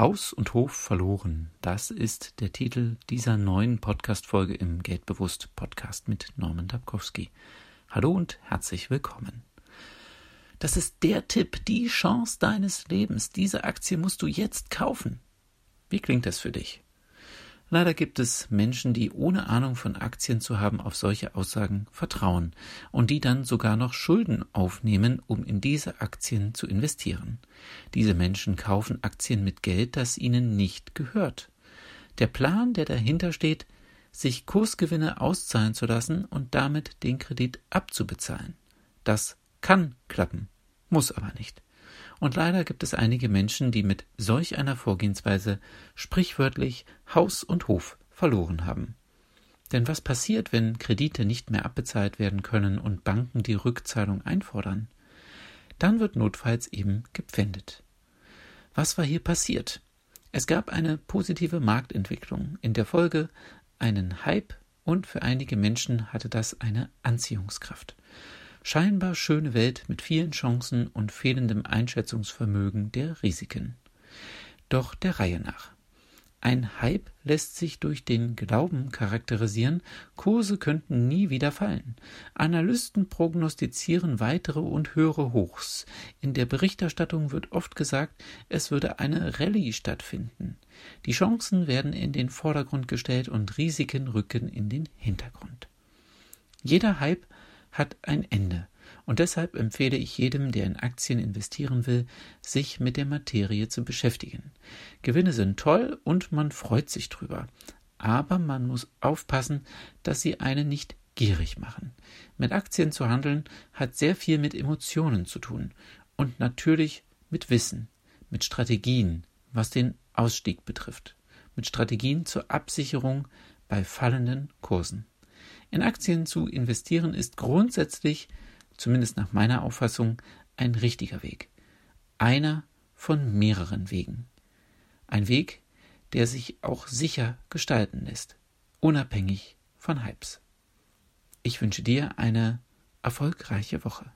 Haus und Hof verloren. Das ist der Titel dieser neuen Podcast-Folge im Geldbewusst Podcast mit Norman Dabkowski. Hallo und herzlich willkommen. Das ist der Tipp, die Chance deines Lebens. Diese Aktie musst du jetzt kaufen. Wie klingt das für dich? Leider gibt es Menschen, die ohne Ahnung von Aktien zu haben auf solche Aussagen vertrauen und die dann sogar noch Schulden aufnehmen, um in diese Aktien zu investieren. Diese Menschen kaufen Aktien mit Geld, das ihnen nicht gehört. Der Plan, der dahinter steht, sich Kursgewinne auszahlen zu lassen und damit den Kredit abzubezahlen. Das kann klappen, muss aber nicht. Und leider gibt es einige Menschen, die mit solch einer Vorgehensweise sprichwörtlich Haus und Hof verloren haben. Denn was passiert, wenn Kredite nicht mehr abbezahlt werden können und Banken die Rückzahlung einfordern? Dann wird notfalls eben gepfändet. Was war hier passiert? Es gab eine positive Marktentwicklung, in der Folge einen Hype und für einige Menschen hatte das eine Anziehungskraft. Scheinbar schöne Welt mit vielen Chancen und fehlendem Einschätzungsvermögen der Risiken. Doch der Reihe nach. Ein Hype lässt sich durch den Glauben charakterisieren, Kurse könnten nie wieder fallen. Analysten prognostizieren weitere und höhere Hochs. In der Berichterstattung wird oft gesagt, es würde eine Rallye stattfinden. Die Chancen werden in den Vordergrund gestellt und Risiken rücken in den Hintergrund. Jeder Hype hat ein Ende. Und deshalb empfehle ich jedem, der in Aktien investieren will, sich mit der Materie zu beschäftigen. Gewinne sind toll und man freut sich drüber. Aber man muss aufpassen, dass sie einen nicht gierig machen. Mit Aktien zu handeln hat sehr viel mit Emotionen zu tun und natürlich mit Wissen, mit Strategien, was den Ausstieg betrifft, mit Strategien zur Absicherung bei fallenden Kursen. In Aktien zu investieren ist grundsätzlich, zumindest nach meiner Auffassung, ein richtiger Weg. Einer von mehreren Wegen. Ein Weg, der sich auch sicher gestalten lässt, unabhängig von Hypes. Ich wünsche dir eine erfolgreiche Woche.